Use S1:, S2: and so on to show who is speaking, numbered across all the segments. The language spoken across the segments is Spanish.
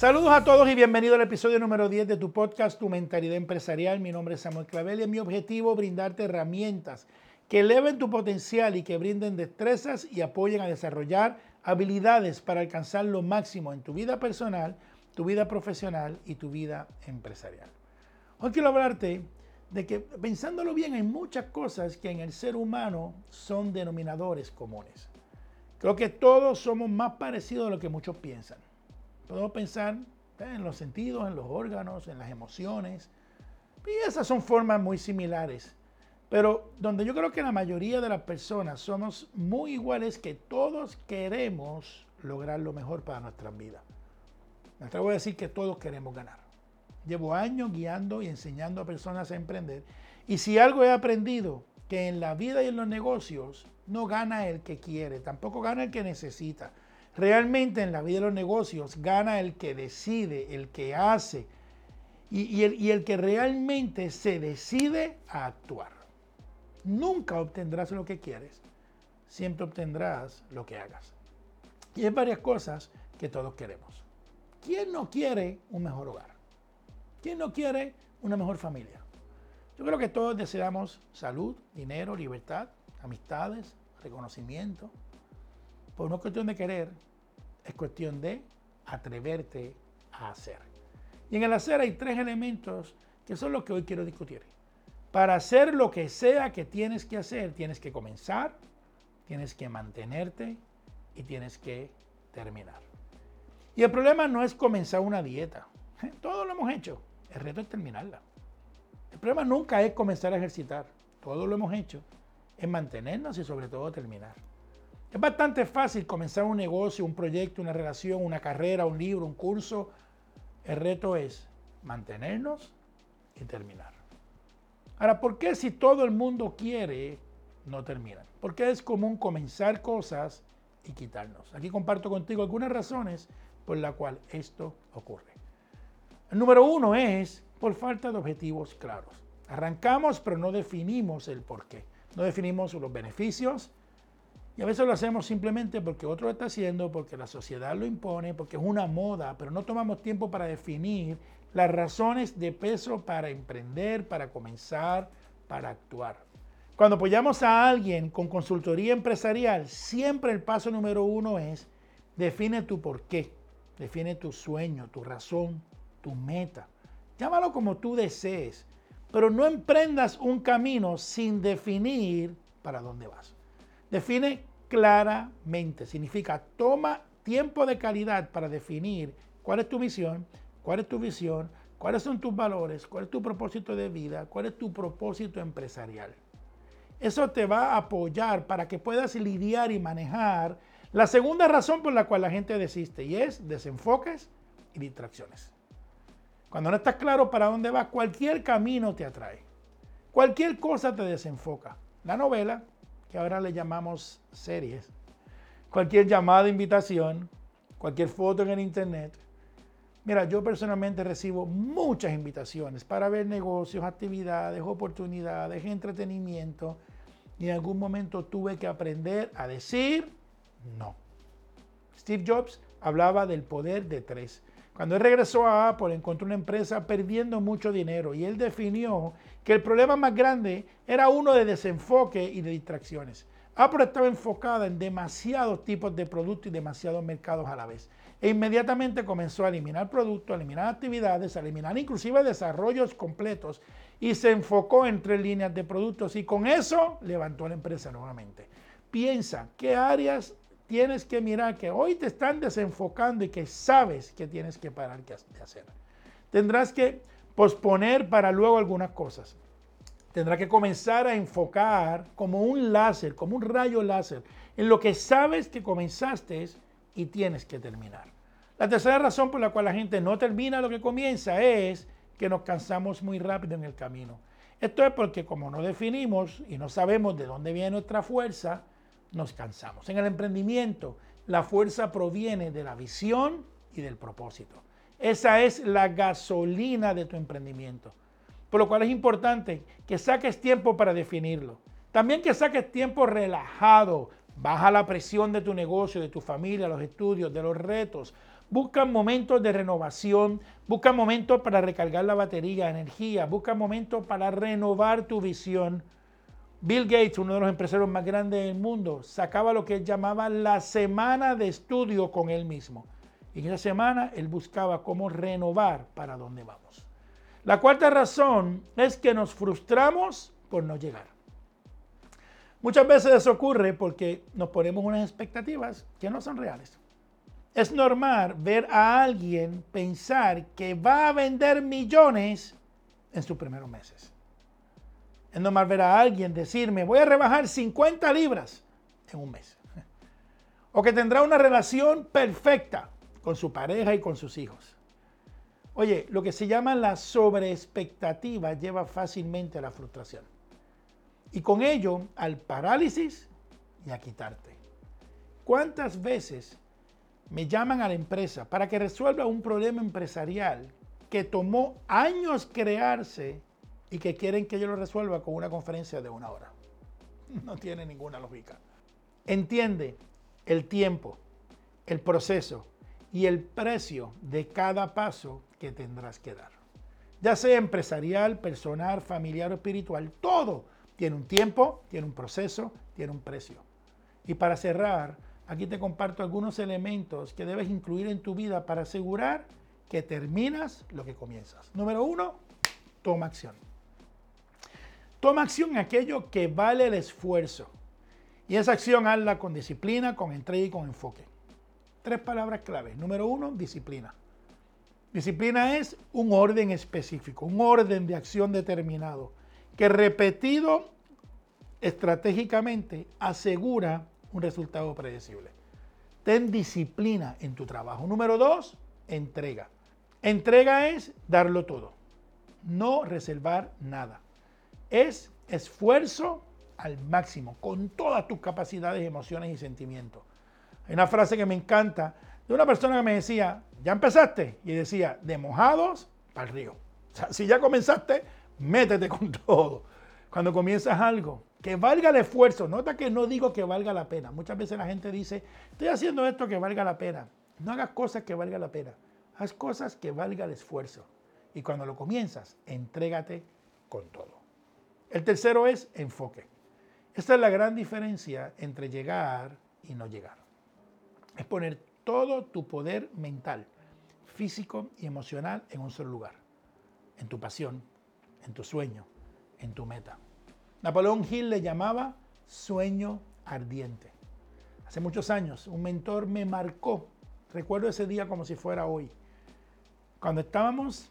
S1: Saludos a todos y bienvenido al episodio número 10 de tu podcast Tu Mentalidad Empresarial. Mi nombre es Samuel Clavel y mi objetivo brindarte herramientas que eleven tu potencial y que brinden destrezas y apoyen a desarrollar habilidades para alcanzar lo máximo en tu vida personal, tu vida profesional y tu vida empresarial. Hoy quiero hablarte de que pensándolo bien hay muchas cosas que en el ser humano son denominadores comunes. Creo que todos somos más parecidos a lo que muchos piensan. Podemos pensar eh, en los sentidos, en los órganos, en las emociones. Y esas son formas muy similares. Pero donde yo creo que la mayoría de las personas somos muy iguales que todos queremos lograr lo mejor para nuestras vidas. Me atrevo a decir que todos queremos ganar. Llevo años guiando y enseñando a personas a emprender. Y si algo he aprendido, que en la vida y en los negocios no gana el que quiere, tampoco gana el que necesita. Realmente en la vida y los negocios gana el que decide, el que hace y, el, y el que realmente se decide a actuar. Nunca obtendrás lo que quieres, siempre obtendrás lo que hagas. Y hay varias cosas que todos queremos. ¿Quién no quiere un mejor hogar? ¿Quién no quiere una mejor familia? Yo creo que todos deseamos salud, dinero, libertad, amistades, reconocimiento, pues no es cuestión de querer, es cuestión de atreverte a hacer. Y en el hacer hay tres elementos que son los que hoy quiero discutir. Para hacer lo que sea que tienes que hacer, tienes que comenzar, tienes que mantenerte y tienes que terminar. Y el problema no es comenzar una dieta. Todo lo hemos hecho. El reto es terminarla. El problema nunca es comenzar a ejercitar. Todo lo hemos hecho. Es mantenernos y sobre todo terminar. Es bastante fácil comenzar un negocio, un proyecto, una relación, una carrera, un libro, un curso. El reto es mantenernos y terminar. Ahora, ¿por qué si todo el mundo quiere, no terminan? Porque es común comenzar cosas y quitarnos. Aquí comparto contigo algunas razones por las cuales esto ocurre. El número uno es por falta de objetivos claros. Arrancamos, pero no definimos el por qué. No definimos los beneficios, y a veces lo hacemos simplemente porque otro lo está haciendo, porque la sociedad lo impone, porque es una moda, pero no tomamos tiempo para definir las razones de peso para emprender, para comenzar, para actuar. Cuando apoyamos a alguien con consultoría empresarial, siempre el paso número uno es define tu por qué, define tu sueño, tu razón, tu meta. Llámalo como tú desees, pero no emprendas un camino sin definir para dónde vas. Define claramente. Significa toma tiempo de calidad para definir cuál es tu misión, cuál es tu visión, cuáles son tus valores, cuál es tu propósito de vida, cuál es tu propósito empresarial. Eso te va a apoyar para que puedas lidiar y manejar la segunda razón por la cual la gente desiste y es desenfoques y distracciones. Cuando no estás claro para dónde vas, cualquier camino te atrae. Cualquier cosa te desenfoca. La novela, que ahora le llamamos series, cualquier llamada, invitación, cualquier foto en el internet. Mira, yo personalmente recibo muchas invitaciones para ver negocios, actividades, oportunidades, entretenimiento. Y en algún momento tuve que aprender a decir no. Steve Jobs hablaba del poder de tres. Cuando él regresó a Apple, encontró una empresa perdiendo mucho dinero y él definió que el problema más grande era uno de desenfoque y de distracciones. Apple estaba enfocada en demasiados tipos de productos y demasiados mercados a la vez. E inmediatamente comenzó a eliminar productos, a eliminar actividades, a eliminar inclusive desarrollos completos y se enfocó en tres líneas de productos y con eso levantó la empresa nuevamente. Piensa qué áreas tienes que mirar que hoy te están desenfocando y que sabes que tienes que parar de hacer. Tendrás que posponer para luego algunas cosas. Tendrás que comenzar a enfocar como un láser, como un rayo láser, en lo que sabes que comenzaste y tienes que terminar. La tercera razón por la cual la gente no termina lo que comienza es que nos cansamos muy rápido en el camino. Esto es porque como no definimos y no sabemos de dónde viene nuestra fuerza, nos cansamos. En el emprendimiento, la fuerza proviene de la visión y del propósito. Esa es la gasolina de tu emprendimiento. Por lo cual es importante que saques tiempo para definirlo. También que saques tiempo relajado. Baja la presión de tu negocio, de tu familia, los estudios, de los retos. buscan momentos de renovación, buscan momentos para recargar la batería, energía, buscan momentos para renovar tu visión. Bill Gates, uno de los empresarios más grandes del mundo, sacaba lo que él llamaba la semana de estudio con él mismo. Y en esa semana él buscaba cómo renovar para dónde vamos. La cuarta razón es que nos frustramos por no llegar. Muchas veces eso ocurre porque nos ponemos unas expectativas que no son reales. Es normal ver a alguien pensar que va a vender millones en sus primeros meses. Es normal ver a alguien decirme, voy a rebajar 50 libras en un mes. O que tendrá una relación perfecta con su pareja y con sus hijos. Oye, lo que se llama la sobreexpectativa lleva fácilmente a la frustración. Y con ello al parálisis y a quitarte. ¿Cuántas veces me llaman a la empresa para que resuelva un problema empresarial que tomó años crearse y que quieren que yo lo resuelva con una conferencia de una hora? No tiene ninguna lógica. Entiende el tiempo, el proceso y el precio de cada paso que tendrás que dar. Ya sea empresarial, personal, familiar o espiritual, todo tiene un tiempo, tiene un proceso, tiene un precio. Y para cerrar, aquí te comparto algunos elementos que debes incluir en tu vida para asegurar que terminas lo que comienzas. Número uno, toma acción. Toma acción en aquello que vale el esfuerzo. Y esa acción hazla con disciplina, con entrega y con enfoque. Tres palabras claves. Número uno, disciplina. Disciplina es un orden específico, un orden de acción determinado, que repetido estratégicamente asegura un resultado predecible. Ten disciplina en tu trabajo. Número dos, entrega. Entrega es darlo todo, no reservar nada. Es esfuerzo al máximo, con todas tus capacidades, emociones y sentimientos. Hay una frase que me encanta de una persona que me decía, ¿ya empezaste? Y decía, de mojados para el río. O sea, si ya comenzaste, métete con todo. Cuando comienzas algo, que valga el esfuerzo. Nota que no digo que valga la pena. Muchas veces la gente dice, estoy haciendo esto que valga la pena. No hagas cosas que valga la pena. Haz cosas que valga el esfuerzo. Y cuando lo comienzas, entrégate con todo. El tercero es enfoque. Esta es la gran diferencia entre llegar y no llegar. Es poner todo tu poder mental, físico y emocional en un solo lugar. En tu pasión, en tu sueño, en tu meta. Napoleón Hill le llamaba sueño ardiente. Hace muchos años un mentor me marcó, recuerdo ese día como si fuera hoy, cuando estábamos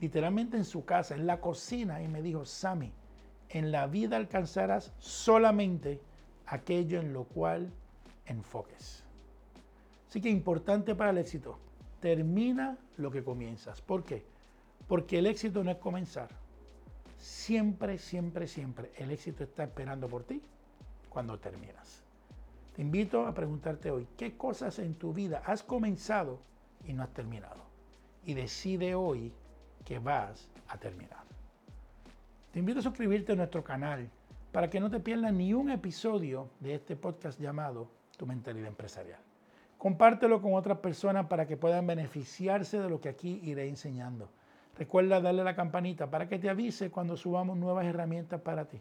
S1: literalmente en su casa, en la cocina, y me dijo, Sammy, en la vida alcanzarás solamente aquello en lo cual enfoques. Así que importante para el éxito, termina lo que comienzas. ¿Por qué? Porque el éxito no es comenzar. Siempre, siempre, siempre el éxito está esperando por ti cuando terminas. Te invito a preguntarte hoy, ¿qué cosas en tu vida has comenzado y no has terminado? Y decide hoy que vas a terminar. Te invito a suscribirte a nuestro canal para que no te pierdas ni un episodio de este podcast llamado Tu Mentalidad Empresarial. Compártelo con otras personas para que puedan beneficiarse de lo que aquí iré enseñando. Recuerda darle a la campanita para que te avise cuando subamos nuevas herramientas para ti.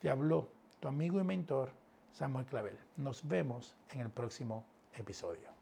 S1: Te habló tu amigo y mentor Samuel Clavel. Nos vemos en el próximo episodio.